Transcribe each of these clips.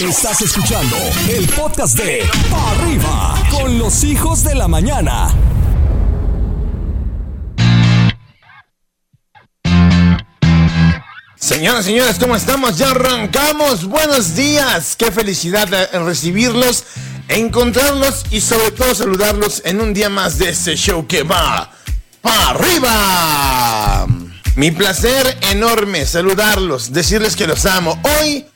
Estás escuchando el podcast de Pa' Arriba con los hijos de la mañana. Señoras, señores, ¿cómo estamos? Ya arrancamos. Buenos días. Qué felicidad en recibirlos, encontrarlos y sobre todo saludarlos en un día más de este show que va para arriba. Mi placer enorme saludarlos, decirles que los amo. Hoy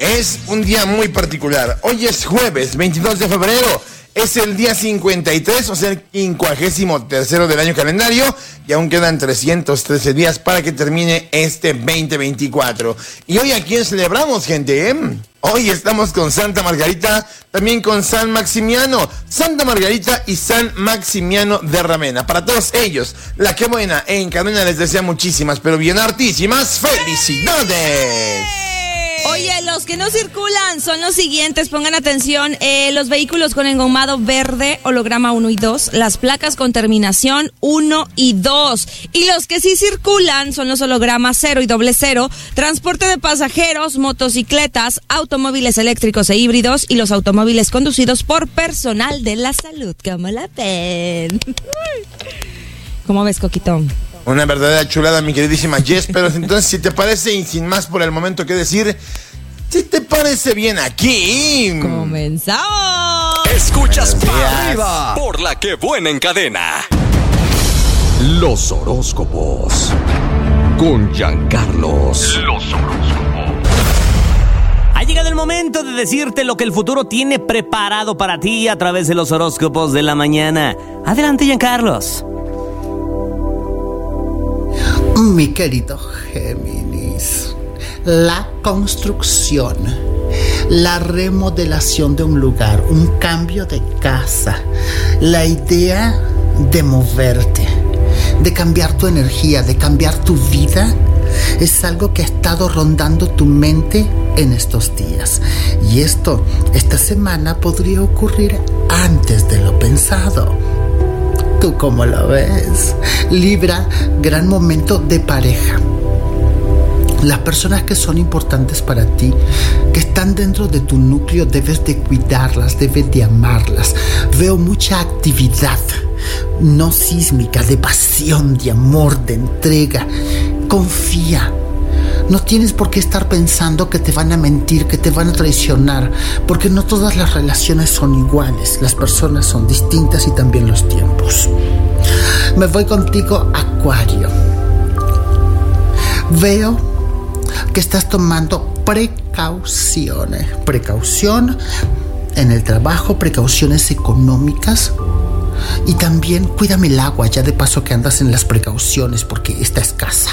es un día muy particular. Hoy es jueves 22 de febrero. Es el día 53, o sea, el 53 del año calendario, y aún quedan 313 días para que termine este 2024. Y hoy a quién celebramos, gente, ¿eh? Hoy estamos con Santa Margarita, también con San Maximiano, Santa Margarita y San Maximiano de Ramena. Para todos ellos, la que buena en Cadena les desea muchísimas, pero bien hartísimas felicidades. Oye, los que no circulan son los siguientes, pongan atención, eh, los vehículos con engomado verde, holograma 1 y 2, las placas con terminación 1 y 2. Y los que sí circulan son los hologramas 0 y doble 0, transporte de pasajeros, motocicletas, automóviles eléctricos e híbridos y los automóviles conducidos por personal de la salud. ¿Cómo la ven? ¿Cómo ves, Coquitón? Una verdadera chulada, mi queridísima Jess. Pero entonces, si te parece, y sin más por el momento que decir, si te parece bien aquí. ¡Comenzamos! Escuchas para arriba por la que buena en cadena. Los horóscopos. Con Giancarlos. Los horóscopos. Ha llegado el momento de decirte lo que el futuro tiene preparado para ti a través de los horóscopos de la mañana. Adelante, Giancarlos. Mi querido Géminis, la construcción, la remodelación de un lugar, un cambio de casa, la idea de moverte, de cambiar tu energía, de cambiar tu vida, es algo que ha estado rondando tu mente en estos días. Y esto, esta semana podría ocurrir antes de lo pensado. ¿Tú cómo lo ves? Libra, gran momento de pareja. Las personas que son importantes para ti, que están dentro de tu núcleo, debes de cuidarlas, debes de amarlas. Veo mucha actividad, no sísmica, de pasión, de amor, de entrega. Confía, no tienes por qué estar pensando que te van a mentir, que te van a traicionar, porque no todas las relaciones son iguales, las personas son distintas y también los tiempos. Me voy contigo, Acuario. Veo que estás tomando precauciones. Precaución en el trabajo, precauciones económicas, y también cuídame el agua, ya de paso que andas en las precauciones porque está escasa.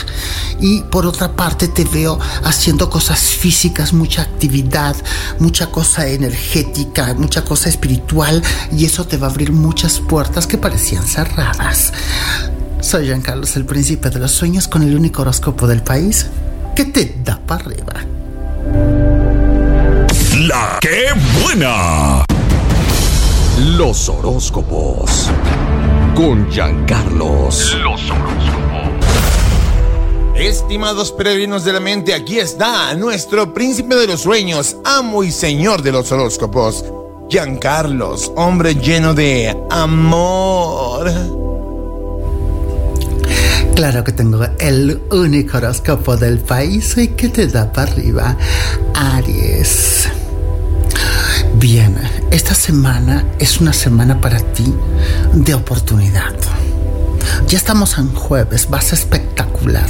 Y por otra parte te veo haciendo cosas físicas, mucha actividad, mucha cosa energética, mucha cosa espiritual y eso te va a abrir muchas puertas que parecían cerradas. Soy Jean Carlos, el príncipe de los sueños, con el único horóscopo del país que te da para arriba. La que buena. Los horóscopos. Con Giancarlos. Los horóscopos. Estimados peregrinos de la mente, aquí está nuestro príncipe de los sueños, amo y señor de los horóscopos, Giancarlos, hombre lleno de amor. Claro que tengo el único horóscopo del país y que te da para arriba, Aries. Bien, esta semana es una semana para ti de oportunidad. Ya estamos en jueves, vas espectacular.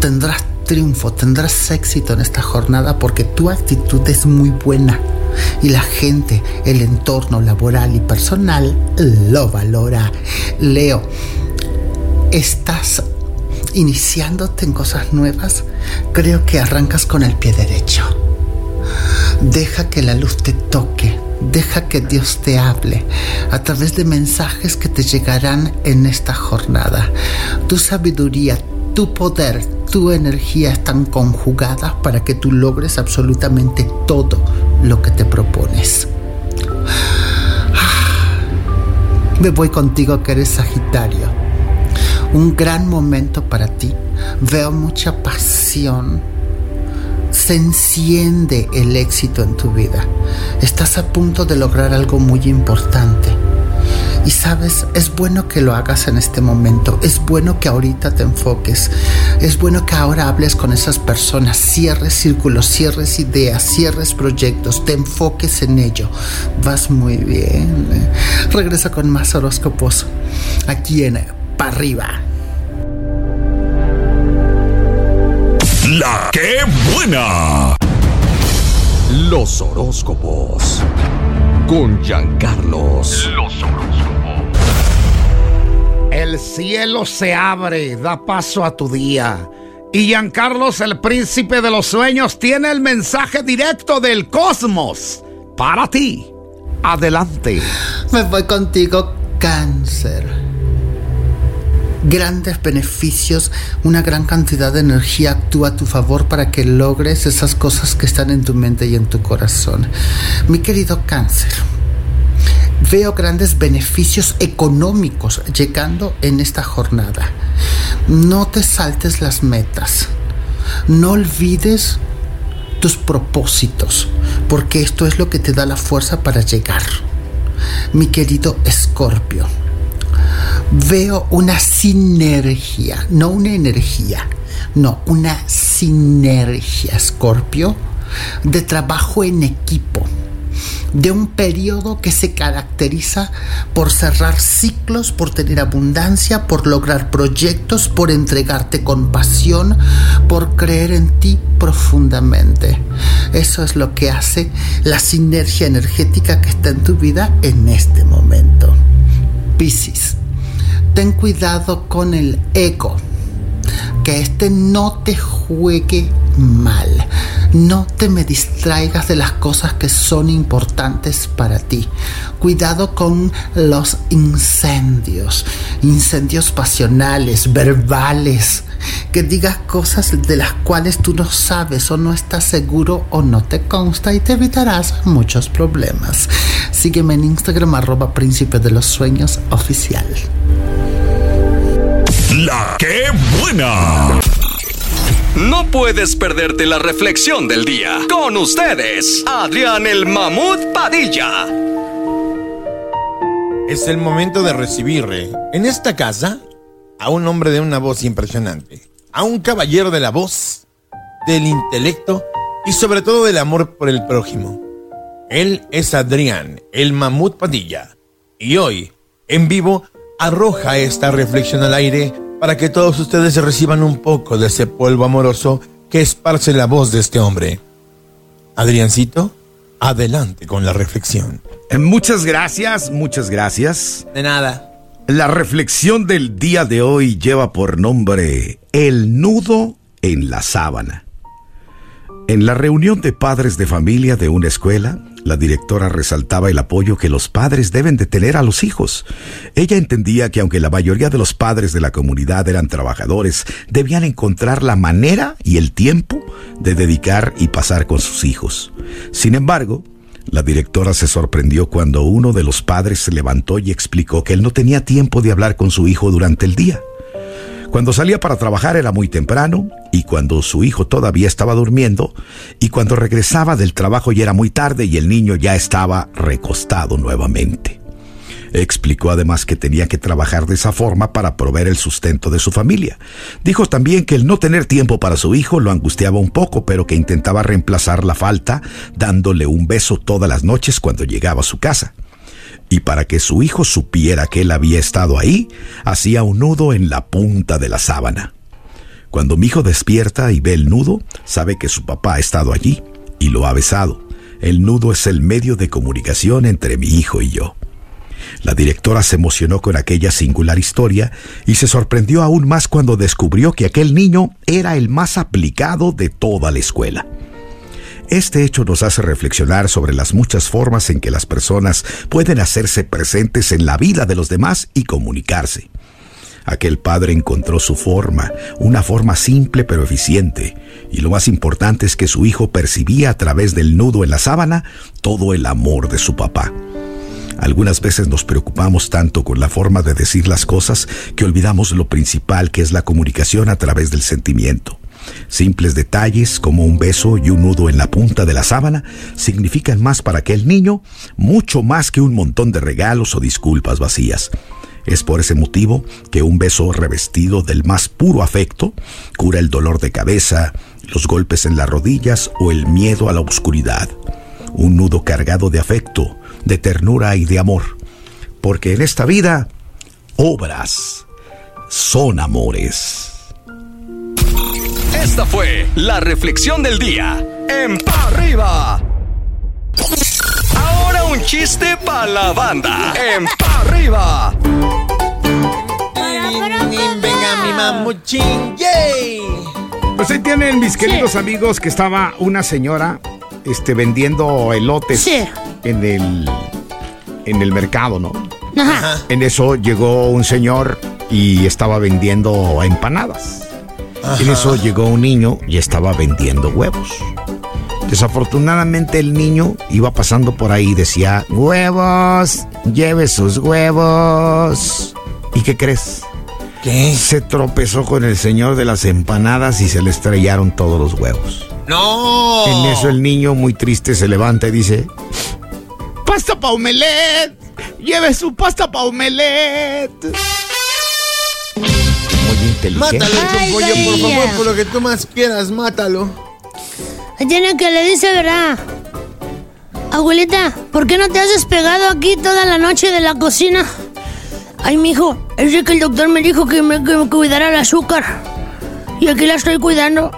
Tendrás triunfo, tendrás éxito en esta jornada porque tu actitud es muy buena y la gente, el entorno laboral y personal lo valora. Leo, estás iniciándote en cosas nuevas, creo que arrancas con el pie derecho. Deja que la luz te toque, deja que Dios te hable a través de mensajes que te llegarán en esta jornada. Tu sabiduría, tu poder, tu energía están conjugadas para que tú logres absolutamente todo lo que te propones. Me voy contigo que eres Sagitario. Un gran momento para ti. Veo mucha pasión se enciende el éxito en tu vida. Estás a punto de lograr algo muy importante. Y sabes, es bueno que lo hagas en este momento, es bueno que ahorita te enfoques, es bueno que ahora hables con esas personas, cierres círculos, cierres ideas, cierres proyectos, te enfoques en ello. Vas muy bien. Regresa con más horóscopos aquí en Pa' arriba. La que buena. Los horóscopos. Con Giancarlos. Los horóscopos. El cielo se abre, da paso a tu día. Y Giancarlos, el príncipe de los sueños, tiene el mensaje directo del cosmos para ti. Adelante. Me voy contigo, cáncer grandes beneficios, una gran cantidad de energía actúa a tu favor para que logres esas cosas que están en tu mente y en tu corazón. Mi querido cáncer, veo grandes beneficios económicos llegando en esta jornada. No te saltes las metas. No olvides tus propósitos, porque esto es lo que te da la fuerza para llegar. Mi querido Escorpio, veo una sinergia, no una energía, no, una sinergia, Scorpio, de trabajo en equipo, de un periodo que se caracteriza por cerrar ciclos, por tener abundancia, por lograr proyectos, por entregarte con pasión, por creer en ti profundamente. Eso es lo que hace la sinergia energética que está en tu vida en este momento. Piscis ten cuidado con el ego. Que este no te juegue mal. No te me distraigas de las cosas que son importantes para ti. Cuidado con los incendios. Incendios pasionales, verbales. Que digas cosas de las cuales tú no sabes o no estás seguro o no te consta y te evitarás muchos problemas. Sígueme en Instagram arroba príncipe de los sueños oficial. La que buena. No puedes perderte la reflexión del día. Con ustedes, Adrián el Mamut Padilla. Es el momento de recibir eh, en esta casa a un hombre de una voz impresionante, a un caballero de la voz, del intelecto y sobre todo del amor por el prójimo. Él es Adrián, el Mamut Padilla. Y hoy, en vivo, arroja esta reflexión al aire para que todos ustedes reciban un poco de ese polvo amoroso que esparce la voz de este hombre. Adriancito, adelante con la reflexión. Eh, muchas gracias, muchas gracias. De nada. La reflexión del día de hoy lleva por nombre El nudo en la sábana. En la reunión de padres de familia de una escuela, la directora resaltaba el apoyo que los padres deben de tener a los hijos. Ella entendía que aunque la mayoría de los padres de la comunidad eran trabajadores, debían encontrar la manera y el tiempo de dedicar y pasar con sus hijos. Sin embargo, la directora se sorprendió cuando uno de los padres se levantó y explicó que él no tenía tiempo de hablar con su hijo durante el día. Cuando salía para trabajar era muy temprano y cuando su hijo todavía estaba durmiendo y cuando regresaba del trabajo ya era muy tarde y el niño ya estaba recostado nuevamente. Explicó además que tenía que trabajar de esa forma para proveer el sustento de su familia. Dijo también que el no tener tiempo para su hijo lo angustiaba un poco, pero que intentaba reemplazar la falta dándole un beso todas las noches cuando llegaba a su casa y para que su hijo supiera que él había estado ahí, hacía un nudo en la punta de la sábana. Cuando mi hijo despierta y ve el nudo, sabe que su papá ha estado allí y lo ha besado. El nudo es el medio de comunicación entre mi hijo y yo. La directora se emocionó con aquella singular historia y se sorprendió aún más cuando descubrió que aquel niño era el más aplicado de toda la escuela. Este hecho nos hace reflexionar sobre las muchas formas en que las personas pueden hacerse presentes en la vida de los demás y comunicarse. Aquel padre encontró su forma, una forma simple pero eficiente, y lo más importante es que su hijo percibía a través del nudo en la sábana todo el amor de su papá. Algunas veces nos preocupamos tanto con la forma de decir las cosas que olvidamos lo principal que es la comunicación a través del sentimiento. Simples detalles como un beso y un nudo en la punta de la sábana significan más para aquel niño, mucho más que un montón de regalos o disculpas vacías. Es por ese motivo que un beso revestido del más puro afecto cura el dolor de cabeza, los golpes en las rodillas o el miedo a la oscuridad. Un nudo cargado de afecto, de ternura y de amor. Porque en esta vida, obras son amores. Esta fue la reflexión del día en Pa' Arriba. Ahora un chiste para la banda en Pa' Arriba. Venga, mi mamuchín, yay. Pues ahí tienen mis queridos amigos que estaba una señora este, vendiendo elotes Sí. en el en el mercado, ¿no? Ajá. En eso llegó un señor y estaba vendiendo empanadas. En eso llegó un niño y estaba vendiendo huevos. Desafortunadamente el niño iba pasando por ahí y decía, huevos, lleve sus huevos. ¿Y qué crees? ¿Qué? Se tropezó con el señor de las empanadas y se le estrellaron todos los huevos. No. En eso el niño muy triste se levanta y dice, ¡Pasta pa' omelet! ¡Lleve su pasta pa' omelet! Inteligente. Mátalo, Ay, pollo, por favor, por lo que tú más quieras, mátalo. Ahí Tiene que le dice verdad. Abuelita, ¿por qué no te has despegado aquí toda la noche de la cocina? Ay, mijo, es de que el doctor me dijo que me, que me cuidara el azúcar. Y aquí la estoy cuidando.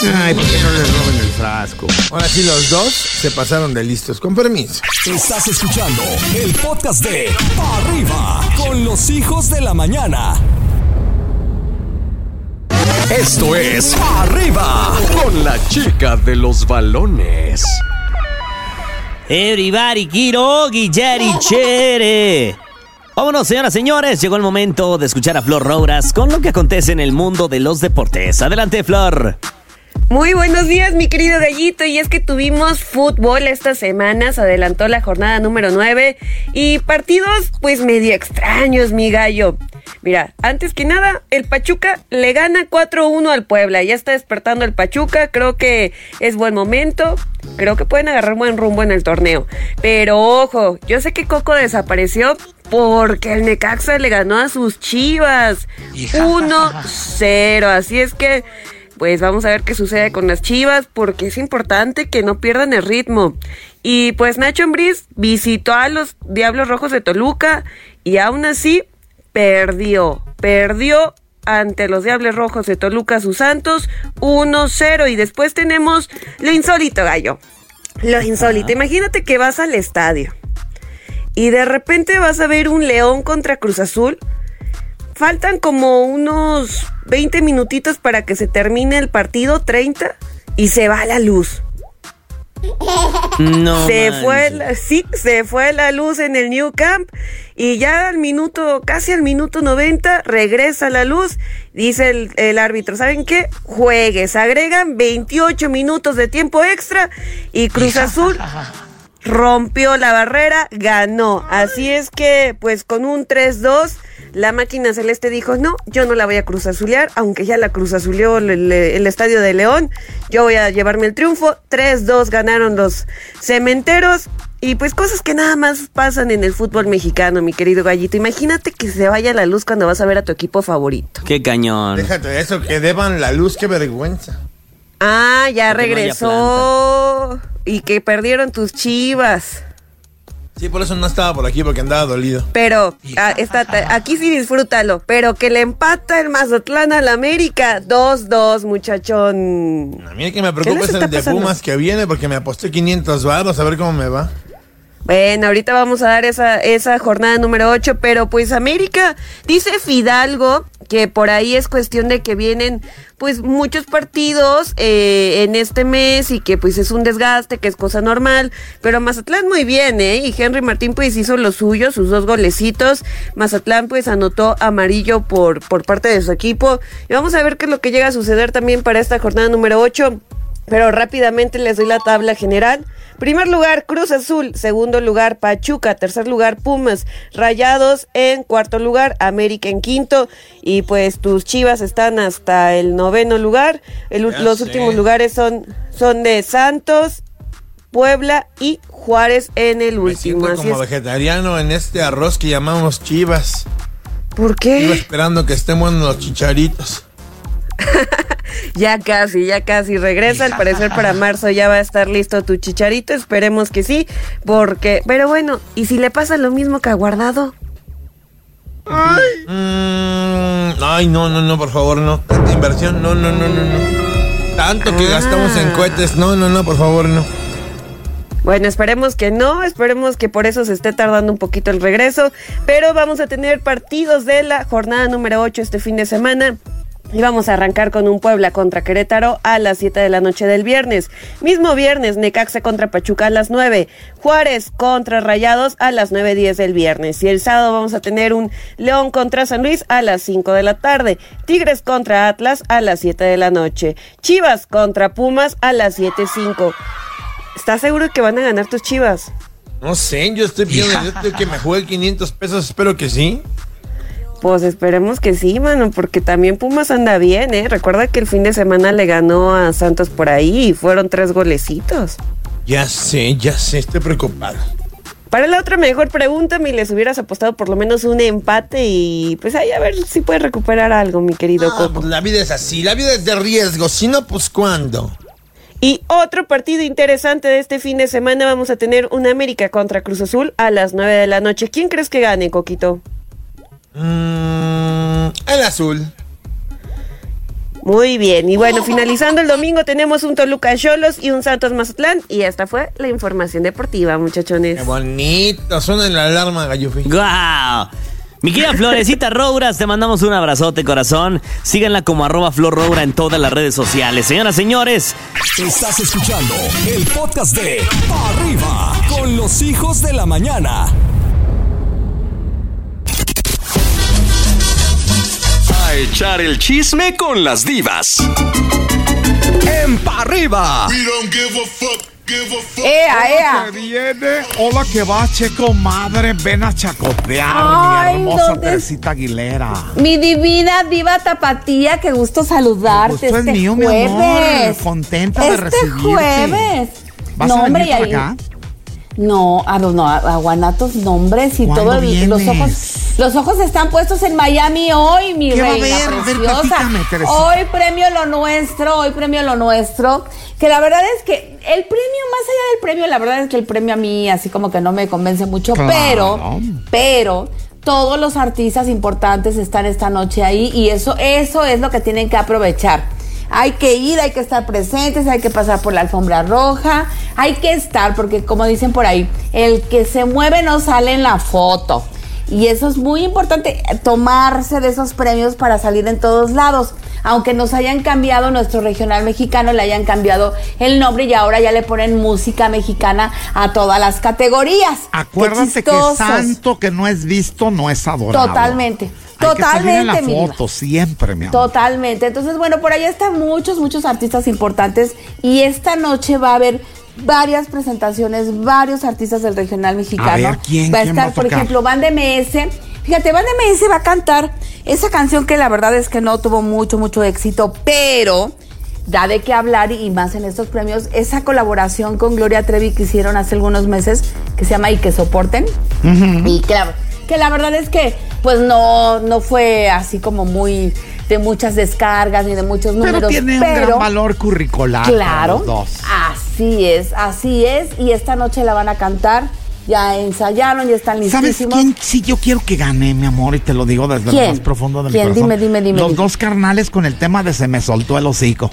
Ay, ¿por qué no le roben el frasco? Ahora sí, los dos se pasaron de listos. Con permiso. Estás escuchando el podcast de Pa' Arriba con los hijos de la mañana. Esto es Arriba con la chica de los balones. Everybody quiero guilleri chere. Vámonos, señoras y señores. Llegó el momento de escuchar a Flor Rouras con lo que acontece en el mundo de los deportes. Adelante, Flor. Muy buenos días, mi querido gallito. Y es que tuvimos fútbol estas semanas, adelantó la jornada número 9 y partidos pues medio extraños, mi gallo. Mira, antes que nada, el Pachuca le gana 4-1 al Puebla. Ya está despertando el Pachuca, creo que es buen momento. Creo que pueden agarrar buen rumbo en el torneo. Pero ojo, yo sé que Coco desapareció porque el Necaxa le ganó a sus chivas. 1-0. Así es que pues vamos a ver qué sucede con las Chivas porque es importante que no pierdan el ritmo. Y pues Nacho Ambriz visitó a los Diablos Rojos de Toluca y aún así perdió, perdió ante los Diablos Rojos de Toluca sus Santos 1-0 y después tenemos lo insólito, gallo. Lo insólito, imagínate que vas al estadio y de repente vas a ver un León contra Cruz Azul. Faltan como unos 20 minutitos para que se termine el partido, 30, y se va la luz. No. se manches. fue la, sí, se fue la luz en el New Camp y ya al minuto, casi al minuto 90, regresa la luz. Dice el, el árbitro, ¿saben qué? Juegues, agregan 28 minutos de tiempo extra y Cruz Azul rompió la barrera, ganó. Así es que, pues con un 3-2, la máquina celeste dijo, no, yo no la voy a cruzazulear, aunque ya la cruzazuleó el, el- el estadio de León, yo voy a llevarme el triunfo. 3-2 ganaron los cementeros. Y pues cosas que nada más pasan en el fútbol mexicano, mi querido gallito. Imagínate que se vaya la luz cuando vas a ver a tu equipo favorito. Qué cañón. Déjate eso, que deban la luz, qué vergüenza. Ah, ya Porque no haya regresó. y que perdieron tus chivas. Sí, por eso no estaba por aquí, porque andaba dolido. Pero ah, está- ta- aquí sí disfrútalo. Pero que le empata el Mazatlán al América. 2-2, muchachón. A mí el que me ¿Qué preocupa es el de pasando? Pumas que viene, porque me aposté 500 baros, a ver cómo me va. Bueno, ahorita vamos a dar esa, esa jornada número 8, pero pues América, dice Fidalgo que por ahí es cuestión de que vienen pues muchos partidos eh, en este mes y que pues es un desgaste, que es cosa normal, pero Mazatlán muy bien, ¿eh? Y Henry Martín pues hizo lo suyo, sus dos golecitos, Mazatlán pues anotó amarillo por, por parte de su equipo y vamos a ver qué es lo que llega a suceder también para esta jornada número 8. Pero rápidamente les doy la tabla general Primer lugar, Cruz Azul. Segundo lugar, Pachuca. Tercer lugar, Pumas. Rayados en cuarto lugar, América en quinto. Y pues tus chivas están hasta el noveno lugar. El- los sé. últimos lugares son, son de Santos, Puebla y Juárez en el Me último. siento Así como es. vegetariano en este arroz que llamamos chivas. ¿Por Iba qué? esperando que estén buenos los chicharitos. Ya casi, ya casi regresa. Al parecer para marzo ya va a estar listo tu chicharito. Esperemos que sí. Porque, pero bueno, ¿y si le pasa lo mismo que a Guardado? Mm, ay, no, no, no, por favor, no. Tanta inversión, no, no, no, no, no. Tanto que gastamos en cohetes, no, no, no, por favor, no. Bueno, esperemos que no, esperemos que por eso se esté tardando un poquito el regreso, pero vamos a tener partidos de la jornada número 8 este fin de semana. Y vamos a arrancar con un Puebla contra Querétaro a las 7 de la noche del viernes. Mismo viernes, Necaxa contra Pachuca a las 9. Juárez contra Rayados a las 9.10 del viernes. Y el sábado vamos a tener un León contra San Luis a las 5 de la tarde. Tigres contra Atlas a las 7 de la noche. Chivas contra Pumas a las 7.05. ¿Estás seguro que van a ganar tus chivas? No sé, yo estoy pidiendo yo estoy que me juegue 500 pesos, espero que sí. Pues esperemos que sí, mano, porque también Pumas anda bien, ¿eh? Recuerda que el fin de semana le ganó a Santos por ahí y fueron tres golecitos. Ya sé, ya sé, estoy preocupado. Para la otra mejor pregúntame y les hubieras apostado por lo menos un empate y pues ahí a ver si puedes recuperar algo, mi querido Ah, Coco. pues la vida es así, la vida es de riesgo, si no, pues ¿cuándo? Y otro partido interesante de este fin de semana vamos a tener un América contra Cruz Azul a las 9 de la noche. ¿Quién crees que gane, Coquito? Mm, el azul. Muy bien, y bueno, finalizando el domingo tenemos un Toluca Cholos y un Santos Mazatlán y esta fue la información deportiva, muchachones. Qué bonito, suena la alarma, gallufi. ¡Guau! Mi querida Florecita Rouras, te mandamos un abrazote, corazón. Síganla como arroba Flor Roura en todas las redes sociales. Señoras, señores, Estás escuchando el podcast de Pa' Arriba con los hijos de la mañana. Echar el chisme con las divas. En Pa' Arriba. ¡Ea, ea! que viene. Hola, que va, che, comadre. Ven a chacotear, Ay, mi hermosa ¿dónde es? Teresita Aguilera. Mi divina diva tapatía, qué gusto saludarte gusto es este mío, mi amor. jueves. Contenta de este recibirte. jueves. ¿Vas no, a venir para ahí- acá? No, a, no, a, Guanatos nombres y ¿Cuándo todo. el- los ojos, los ojos están puestos en Miami hoy, mi ¿Qué va reina haber? A ver, preciosa. hoy premio lo nuestro, hoy premio lo nuestro. Que la verdad es que el premio, más allá del premio, la verdad es que el premio a mí así como que no me convence mucho, Claro. pero, pero todos los artistas importantes están esta noche ahí y eso, eso es lo que tienen que aprovechar. Hay que ir, hay que estar presentes, hay que pasar por la alfombra roja, hay que estar, porque como dicen por ahí, el que se mueve no sale en la foto. Y eso es muy importante, tomarse de esos premios para salir en todos lados. Aunque nos hayan cambiado nuestro regional mexicano, le hayan cambiado el nombre y ahora ya le ponen música mexicana a todas las categorías. Acuérdate que santo que no es visto no es adorado. Totalmente. Hay que salir en la Totalmente, foto siempre, mi amor. Totalmente. Entonces, bueno, por allá están muchos, muchos artistas importantes y esta noche va a haber varias presentaciones, varios artistas del regional mexicano. A ver, ¿quién? Va a ¿Quién estar, va a por ejemplo, Band MS. Fíjate, Band MS va a cantar esa canción que la verdad es que no tuvo mucho, mucho éxito, pero da de qué hablar y más en estos premios. Esa colaboración con Gloria Trevi que hicieron hace algunos meses, que se llama Y que soporten. Y la, que la verdad es que, pues no, no fue así como muy de muchas descargas ni de muchos números. Pero tiene un gran valor curricular. Claro, los dos. así es, así es. Y esta noche la van a cantar. Ya ensayaron, ya están ¿Sabes listísimos. quién sí yo quiero que gane, mi amor? Y te lo digo desde ¿Quién? lo más profundo de mi corazón. Dime, dime, dime, Los dime. dos carnales con el tema de Se me soltó el hocico.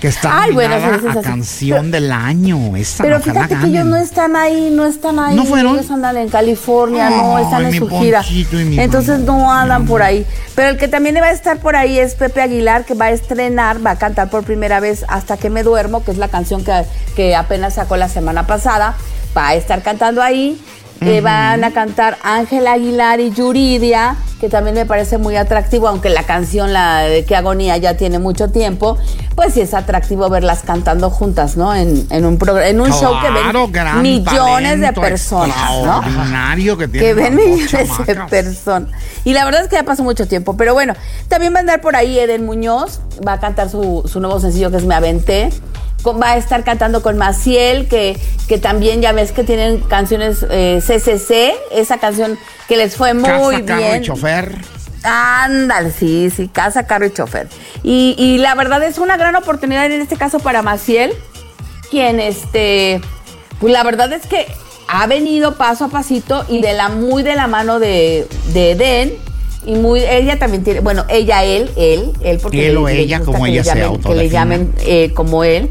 Que está Ay, bueno, sí, sí, a canción del año. Esa, Pero fíjate que ellos no están ahí, no están ahí. ¿No fueron? Ellos andan en California, no, están en su gira. Entonces no andan por ahí. Pero el que también va a estar por ahí es Pepe Aguilar, que va a estrenar, va a cantar por primera vez Hasta que me duermo, que es la canción que, que apenas sacó la semana pasada. Va a estar cantando ahí. Eh, van a cantar Ángela Aguilar y Yuridia, que también me parece muy atractivo, aunque la canción, la de Que Agonía, ya tiene mucho tiempo. Pues sí es atractivo verlas cantando juntas, ¿no? En, en un, en un show que ven millones de personas, ¿no? que tiene que ven millones de personas. Y la verdad es que ya pasó mucho tiempo. Pero bueno, también va a andar por ahí Eden Muñoz, va a cantar su, su nuevo sencillo que es Me Aventé. Va a estar cantando con Maciel, que, que también ya ves que tienen canciones eh, CCC, esa canción que les fue muy Casa, carro bien. y chofer. Ándale, sí, sí, casa, carro y chofer. Y, y la verdad es una gran oportunidad en este caso para Maciel, quien este, pues la verdad es que ha venido paso a pasito y de la muy de la mano de, de Eden. Y muy, ella también tiene, bueno, ella, él, él, él, porque Él le- o le ella, como que ella le se llamen, que le llamen eh, como él.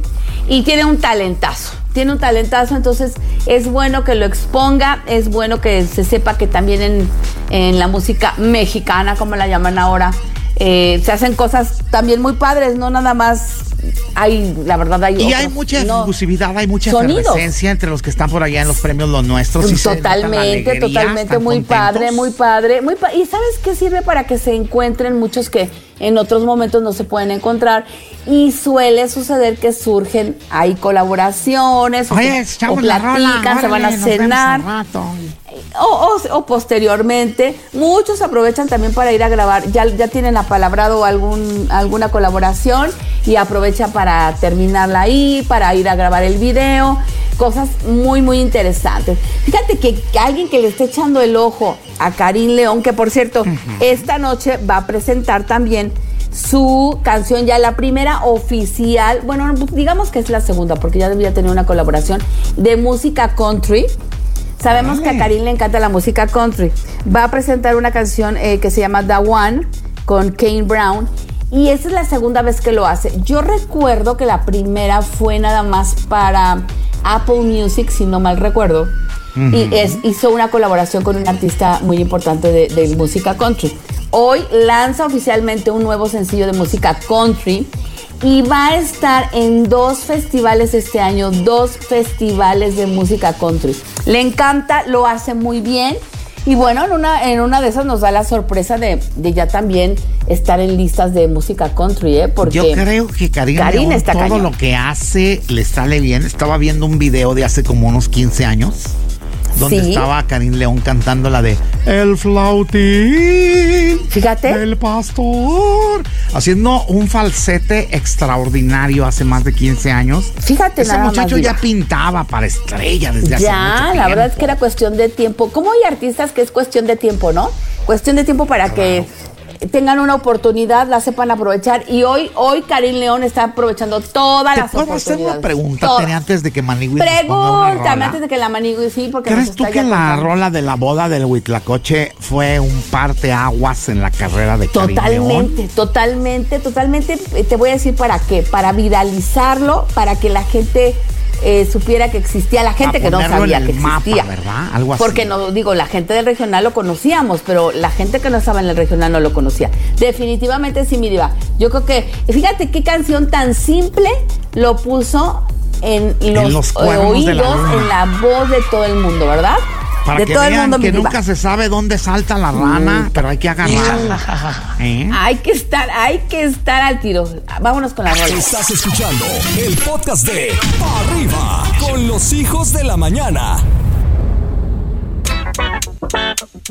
Y tiene un talentazo, tiene un talentazo, entonces es bueno que lo exponga, es bueno que se sepa que también en, en la música mexicana, como la llaman ahora, eh, se hacen cosas también muy padres, no nada más hay, la verdad hay Y otros, hay mucha no. exclusividad, hay mucha efervescencia entre los que están por allá en los premios Los Nuestros. y Totalmente, alegría, totalmente, muy contentos. padre, muy padre, muy pa- y sabes qué sirve para que se encuentren muchos que en otros momentos no se pueden encontrar y suele suceder que surgen ahí colaboraciones o, Oye, platican, se van a cenar. O, o- o posteriormente. Muchos aprovechan también para ir a grabar, ya, ya tienen apalabrado algún, alguna colaboración y aprovechan para terminarla ahí, para ir a grabar el video. Cosas muy, muy interesantes. Fíjate que, que alguien que le esté echando el ojo a Karim León, que por cierto, esta noche va a presentar también su canción ya la primera oficial, bueno, digamos que es la segunda, porque ya debía tener una colaboración de música country. Sabemos que a Karim le encanta la música country. Va a presentar una canción eh, que se llama The One con Kane Brown. Y esa es la segunda vez que lo hace. Yo recuerdo que la primera fue nada más para Apple Music, si no mal recuerdo. Y es, hizo una colaboración con un artista muy importante de, de música country. Hoy lanza oficialmente un nuevo sencillo de música country y va a estar en dos festivales este año, dos festivales de música country. Le encanta, lo hace muy bien. Y bueno, en una, en una de esas nos da la sorpresa de, de ya también estar en listas de música country, ¿eh? Porque Yo creo que Karim León, está todo cañón. lo que hace le sale bien. Estaba viendo un video de hace como unos 15 años donde Sí. estaba Karim León cantando la de El flautín Fíjate. del pastor, haciendo un falsete extraordinario hace más de 15 años. Fíjate Ese nada más, muchacho ya pintaba para estrella desde hace Ya, mucho la verdad es tiempo. que era cuestión de tiempo. ¿Cómo hay artistas que es cuestión de tiempo, no? Cuestión de tiempo para que tengan una oportunidad, la sepan aprovechar. Y hoy, hoy Karim León está aprovechando todas ¿Te las puedo hacer oportunidades. una pregunta. Tere, antes de que Manigui Pregúntame antes de que la manigüe, sí, porque ¿Crees tú que la contando. rola de la boda del Huitlacoche fue un parteaguas en la carrera de Karim León? Totalmente, totalmente, totalmente. Eh, Te voy a decir para qué. Para viralizarlo, para que la gente eh, supiera que existía, la gente que no sabía que mapa, existía. ¿verdad? Algo así. Porque no, digo, la gente del regional lo conocíamos, pero la gente que no estaba en el regional no lo conocía. Definitivamente sí, mi diva. Yo creo que, fíjate qué canción tan simple lo puso en los, la oídos, en la voz de todo el mundo, ¿verdad? Para de que todo el vean mundo, que mi diva. nunca se sabe dónde salta la rana, pero hay que agarrarla. ¿Eh? Hay que estar, hay que estar al tiro. Vámonos con la rola. Estás escuchando el podcast de Pa' Arriba con los hijos de la mañana.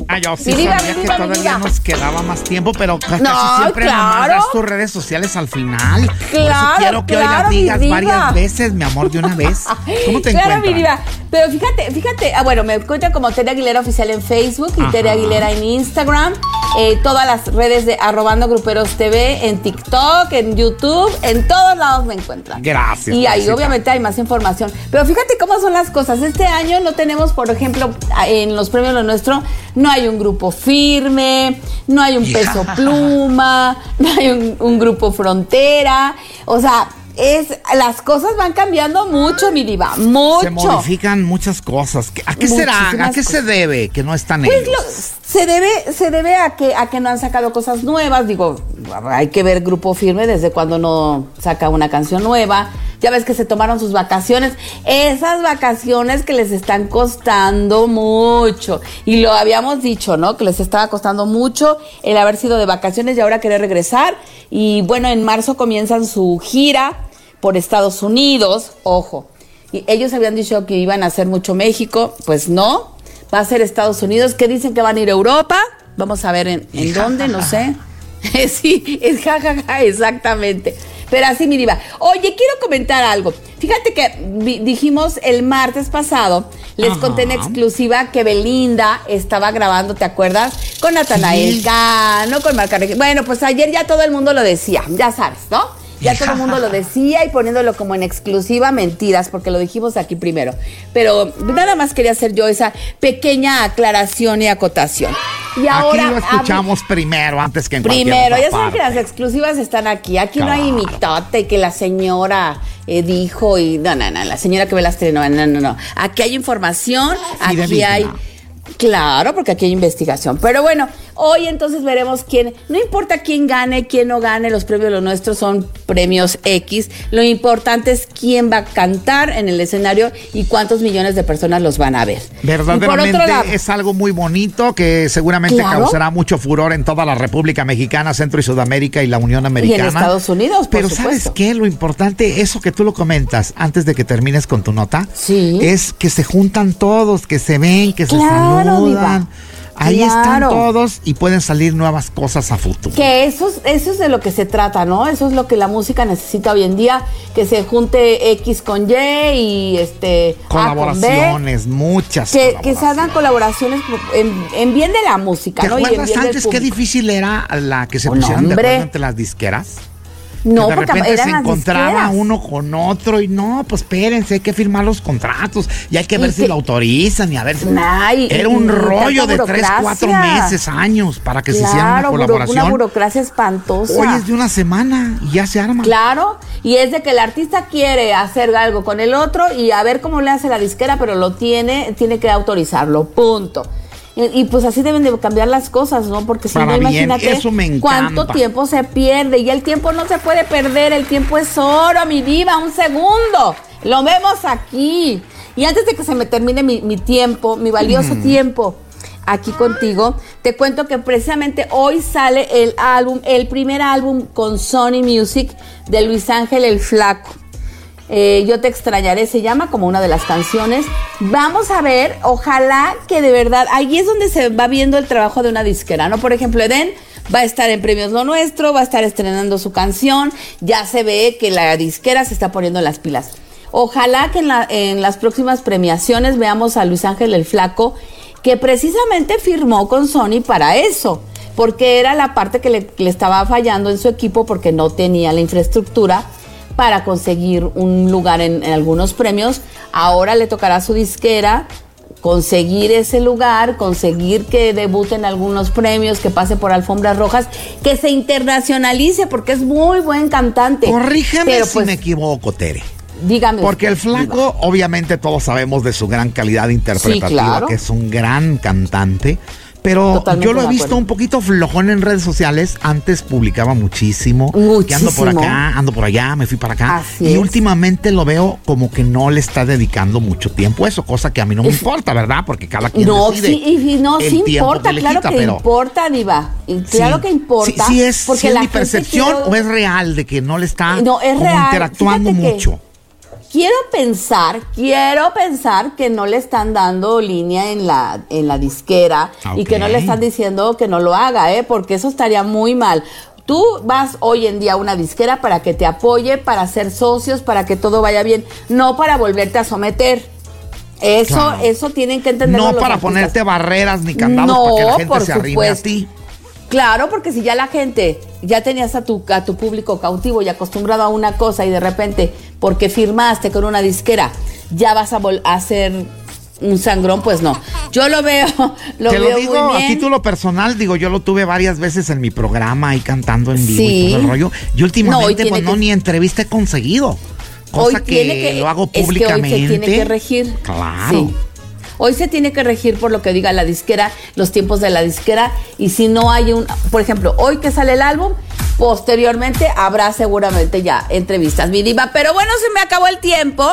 Ah, yo sí Mi diva, sabía mi que diva, todavía nos quedaba más tiempo, pero ca- casi No, siempre me claro. mandas tus redes sociales al final. Por eso Claro, quiero que hoy claro, las mi digas varias veces, mi amor, de una vez. ¿Cómo te claro, encuentras? mi diva. Pero fíjate, fíjate, ah, bueno, me encuentran como Tere Aguilera Oficial en Facebook y Ajá. Tere Aguilera en Instagram. eh, todas las redes de Arrobando Gruperos TV, en TikTok, en YouTube, en todos lados me encuentran. Gracias, Y ahí obviamente hay más información. Pero fíjate cómo son las cosas. Este año no tenemos, por ejemplo, en los premios Lo Nuestro, no hay un grupo firme, no hay un peso pluma, no hay un, un grupo frontera. O sea, es, las cosas van cambiando mucho, mi diva, mucho. Se modifican muchas cosas. ¿A qué será? ¿A qué se debe que no están Pues ellos? lo- se debe, se debe a que, a que no han sacado cosas nuevas. Digo, hay que ver Grupo Firme desde cuando no saca una canción nueva. Ya ves que se tomaron sus vacaciones. Esas vacaciones que les están costando mucho. Y lo habíamos dicho, ¿no? Que les estaba costando mucho el haber sido de vacaciones y ahora querer regresar. Y bueno, en marzo comienzan su gira por Estados Unidos. Ojo. Y ellos habían dicho que iban a hacer mucho México. Pues no. Va a ser Estados Unidos. Que dicen que van a ir a Europa. Vamos a ver en, en dónde, no sé. sí, es jajaja, exactamente. Pero así, mi diva. Oye, quiero comentar algo. Fíjate que dijimos el martes pasado, les Ajá. conté en exclusiva que Belinda estaba grabando, ¿te acuerdas? Con Natanael Sí. Cano, con Marca. Bueno, pues ayer ya todo el mundo lo decía, ya sabes, ¿no? Ya todo el mundo lo decía y poniéndolo como en exclusiva mentiras, porque lo dijimos aquí primero. Pero nada más quería hacer yo esa pequeña aclaración y acotación. Y ahora Aquí lo escuchamos primero, antes que en Primero, ya saben que las exclusivas están aquí. Aquí no hay mitote que la señora eh, dijo y no, no, no, la señora que ve las telenovelas, no, no, no. Aquí hay información, aquí hay Claro, porque aquí hay investigación. Pero bueno, hoy entonces veremos quién, no importa quién gane, quién no gane, los premios los nuestros son premios X. Lo importante es quién va a cantar en el escenario y cuántos millones de personas los van a ver. Y Verdaderamente lado- es algo muy bonito que seguramente Claro. causará mucho furor en toda la República Mexicana, Centro y Sudamérica y la Unión Americana. Estados Unidos, por Pero supuesto. ¿sabes qué? Lo importante, eso que tú lo comentas antes de que termines con tu nota, Sí. es que se juntan todos, que se ven, que se Claro, saludan. diva. Ahí están todos y pueden salir nuevas cosas a futuro. Que eso es, eso es de lo que se trata, ¿no? Eso es lo que la música necesita hoy en día, que se junte X con Y y este A con B. Colaboraciones, muchas. Que, que se colaboraciones. hagan colaboraciones en, en bien de la música, ¿Te ¿no? Y en del antes qué difícil era la que se Oh, pusieran de acuerdo entre las disqueras? No, de porque repente eran se las encontraba disqueras. uno con otro y no, pues espérense, hay que firmar los contratos y hay que Y ver si que- lo autorizan y a ver si... Ay, Era un rollo de tres, cuatro meses, años para que se hiciera una Claro, colaboración. una burocracia espantosa. Hoy es de una semana y ya se arma. Claro, y es de que el artista quiere hacer algo con el otro y a ver cómo le hace la disquera, pero lo tiene, tiene que autorizarlo, punto. Y, y pues así deben de cambiar las cosas, ¿no? Porque si no, imagínate eso me cuánto tiempo se pierde. Y el tiempo no se puede perder, el tiempo es oro, mi diva, un segundo. Lo vemos aquí. Y antes de que se me termine mi, mi tiempo, mi valioso tiempo aquí contigo, te cuento que precisamente hoy sale el álbum, el primer álbum con Sony Music de Luis Ángel el Flaco. Eh, yo te extrañaré, se llama como una de las canciones. Vamos a ver, ojalá que de verdad, ahí es donde se va viendo el trabajo de una disquera, ¿no? Por ejemplo, Eden va a estar en Premios Lo Nuestro, va a estar estrenando su canción, ya se ve que la disquera se está poniendo las pilas. Ojalá que en, la- en las próximas premiaciones veamos a Luis Ángel el Flaco, que precisamente firmó con Sony para eso, porque era la parte que le, le estaba fallando en su equipo porque no tenía la infraestructura para conseguir un lugar en, en algunos premios. Ahora le tocará a su disquera conseguir ese lugar, conseguir que debute en algunos premios, que pase por alfombras rojas, que se internacionalice porque es muy buen cantante. Corrígeme Pero, si pues, me equivoco, Tere. Dígame. Porque el flaco, obviamente todos sabemos de su gran calidad interpretativa, Sí, claro. que es un gran cantante. Pero Totalmente yo lo he visto un poquito flojón en redes sociales. Antes publicaba muchísimo. Que ando por Muchísimo. acá, ando por allá, me fui para acá. Así y es. últimamente lo veo como que no le está dedicando mucho tiempo a eso, cosa que a mí no me importa, ¿verdad? Porque cada quien No, decide sí, y, no, sí importa, le claro quita, que pero importa, Diva. Y claro sí. que importa. Sí, sí es, porque sí es la mi percepción o es real de que no le está No, es como real. interactuando Fíjate que- mucho. Quiero pensar, quiero pensar que no le están dando línea en la, en la disquera y que no le están diciendo que no lo haga, ¿eh? porque eso estaría muy mal. Tú vas hoy en día a una disquera para que te apoye, para ser socios, para que todo vaya bien, no para volverte a someter. Eso, Claro. eso tienen que entender. No para ponerte barreras ni candados para que la gente por se arrime a supuesto. ti. Claro, porque si ya la gente, ya tenías a tu, a tu público cautivo y acostumbrado a una cosa y de repente, porque firmaste con una disquera, ya vas a, vol- a hacer un sangrón, pues no. Yo lo veo, lo Te veo lo digo muy a bien. título personal, digo, yo lo tuve varias veces en mi programa ahí cantando en vivo y todo el rollo. Y No, hoy últimamente, tiene pues no, que- ni entrevista he conseguido. Cosa Hoy que, tiene que, lo hago es que hoy públicamente. se tiene que regir. Claro. Sí. Hoy se tiene que regir por lo que diga la disquera, los tiempos de la disquera, y si no hay un, por ejemplo, hoy que sale el álbum, posteriormente habrá seguramente ya entrevistas, mi diva. Pero bueno, se me acabó el tiempo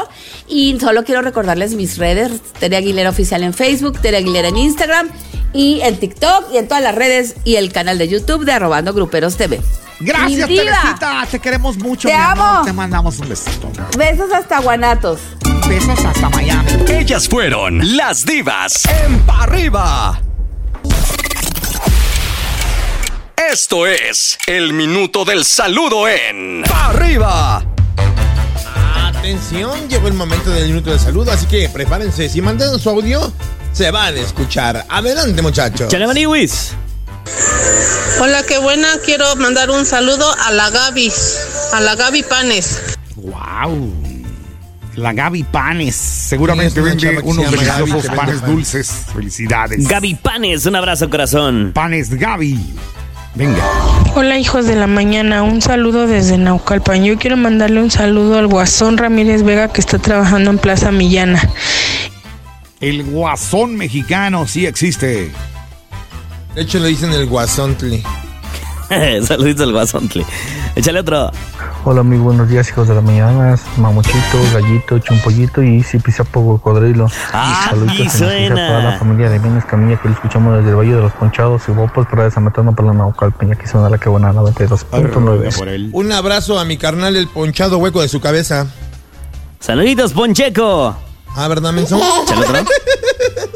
y solo quiero recordarles mis redes, Tere Aguilera Oficial en Facebook, Tere Aguilera en Instagram y en TikTok y en todas las redes y el canal de YouTube de Arrobando Gruperos TV. Gracias. Teresita. Te queremos mucho. Te mi amor. amo. Te mandamos un besito. Besos hasta Guanatos. Besos hasta Miami. Ellas fueron las divas. En pa' arriba. Esto es el minuto del saludo en Pa' arriba. Atención, llegó el momento del minuto de saludo, así que prepárense. Si mandan su audio, se van a escuchar. Adelante, muchachos. Chale, Maniwis. Hola, qué buena. Quiero mandar un saludo a la Gaby, a la Gaby Panes. Wow. La Gaby Panes. Seguramente vende unos deliciosos panes pan. dulces. Felicidades. Gaby Panes, un abrazo, corazón. Panes Gaby. Venga. Hola, hijos de la mañana. Un saludo desde Naucalpan. Yo quiero mandarle un saludo al Guasón Ramírez Vega que está trabajando en Plaza Millana. El guasón mexicano sí existe. De hecho, le dicen el guasontli. Saluditos al guasontle. Échale otro. Hola, muy buenos días, hijos de la mañana. Mamuchito, gallito, chumpollito y si pisa poco cocodrilo. Ah, Saluditos sí en especial suena. a toda la familia de Bienes Camilla que lo escuchamos desde el Valle de los Ponchados y Bopos para desametrarnos para la Naucalpan. Y aquí suena la que buena 92.9. Un abrazo a mi carnal, el ponchado hueco de su cabeza. Saluditos, Poncheco. Ah, ¿verdad, menso?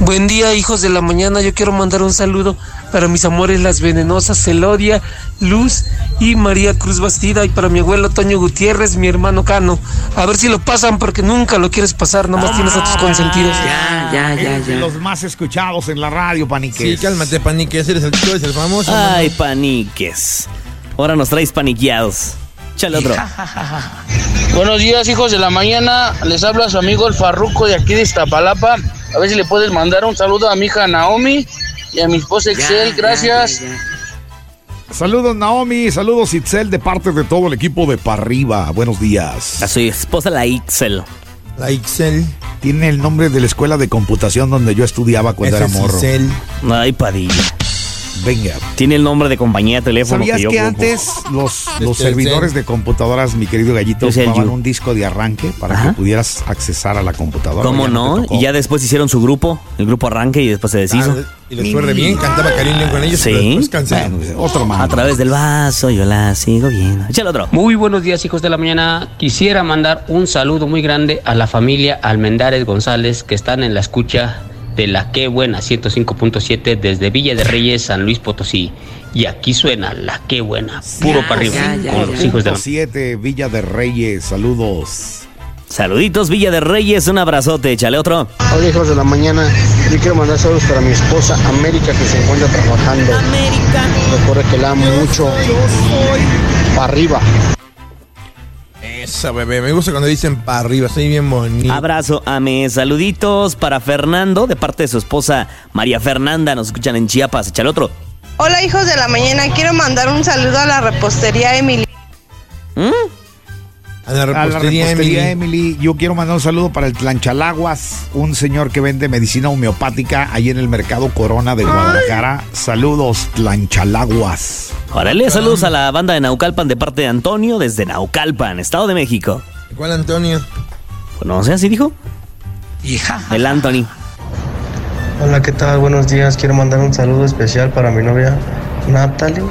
Buen día, hijos de la mañana. Yo quiero mandar un saludo para mis amores, las venenosas Celodia, Luz y María Cruz Bastida. Y para mi abuelo Toño Gutiérrez, mi hermano Cano. A ver si lo pasan porque nunca lo quieres pasar. Nomás tienes a tus consentidos. Es de los más escuchados en la radio, Paniques. Sí, cálmate, panique. Ese eres el, tú eres el famoso. Ay, paniques. Ahora nos traes paniqueados. Échale otro. Buenos días, hijos de la mañana. Les habla su amigo el Farruco de aquí de Iztapalapa. A ver si le puedes mandar un saludo a mi hija Naomi y a mi esposa Excel. Gracias. Saludos Naomi, saludos Itzel de parte de todo el equipo de Parriba. Buenos días. A su esposa la Ixel. La Ixel. Tiene el nombre de la escuela de computación donde yo estudiaba cuando Ese era morro. Ixel. Ay, Padilla. Venga. Tiene el nombre de compañía de teléfono ¿Sabías que yo que antes los, los el servidores Zen. de computadoras, mi querido gallito, You. un disco de arranque para Ajá. que pudieras accesar a la computadora? ¿Cómo no? Y ya después hicieron su grupo, el grupo Arranque, y después se deshizo. Ah, y les fue re bien. Cantaba Karim León con ellos. Sí. pero. Bueno, otro más. A través del vaso, yo la sigo viendo. Échale otro. Muy buenos días, hijos de la mañana. Quisiera mandar un saludo muy grande a la familia Almendares González que están en la escucha de la Qué Buena 105.7 desde Villa de Reyes, San Luis Potosí. Y aquí suena la Qué Buena, puro para arriba, con los hijos de la 7 Villa de Reyes, saludos. Saluditos, Villa de Reyes, un abrazote, échale otro. Hola, hijos de la mañana. Yo quiero mandar saludos para mi esposa América que se encuentra trabajando. América. Recuerda que la amo mucho. Para arriba. Esa, bebé. Me gusta cuando dicen para arriba. Soy bien bonito. Abrazo, ame. Saluditos para Fernando, de parte de su esposa María Fernanda. Nos escuchan en Chiapas. Échale otro. Hola, hijos de la mañana. Quiero mandar un saludo a la repostería Emily. A la A la repostería, repostería Emily. Emily. yo quiero mandar un saludo para el Tlanchalaguas, un señor que vende medicina homeopática ahí en el mercado Corona de Guadalajara. Saludos, Tlanchalaguas. Órale, saludos a la banda de Naucalpan de parte de Antonio desde Naucalpan, Estado de México. ¿Cuál, Antonio? Pues no sé, así dijo. El Anthony. Hola, ¿qué tal? Buenos días. Quiero mandar un saludo especial para mi novia Natalie.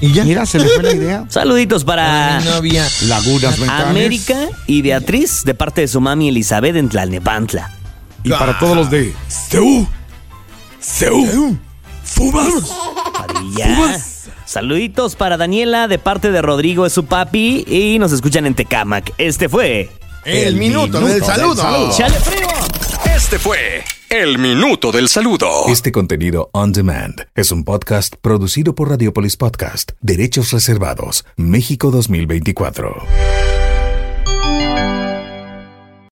¿Y ya? Mira, se le fue la idea. Saluditos para. Lagunas Mentales. América y Beatriz de parte de su mami Elizabeth en Tlalnepantla. Y para todos los de Seú. Seú. Fumas. Padilla. Saluditos para Daniela de parte de Rodrigo es su papi y nos escuchan en Tecamac. Este fue El, minuto, del saludo. Chale Frío. Este fue el minuto del saludo. Este contenido on demand es un podcast producido por Radiopolis Podcast, Derechos Reservados, México 2024.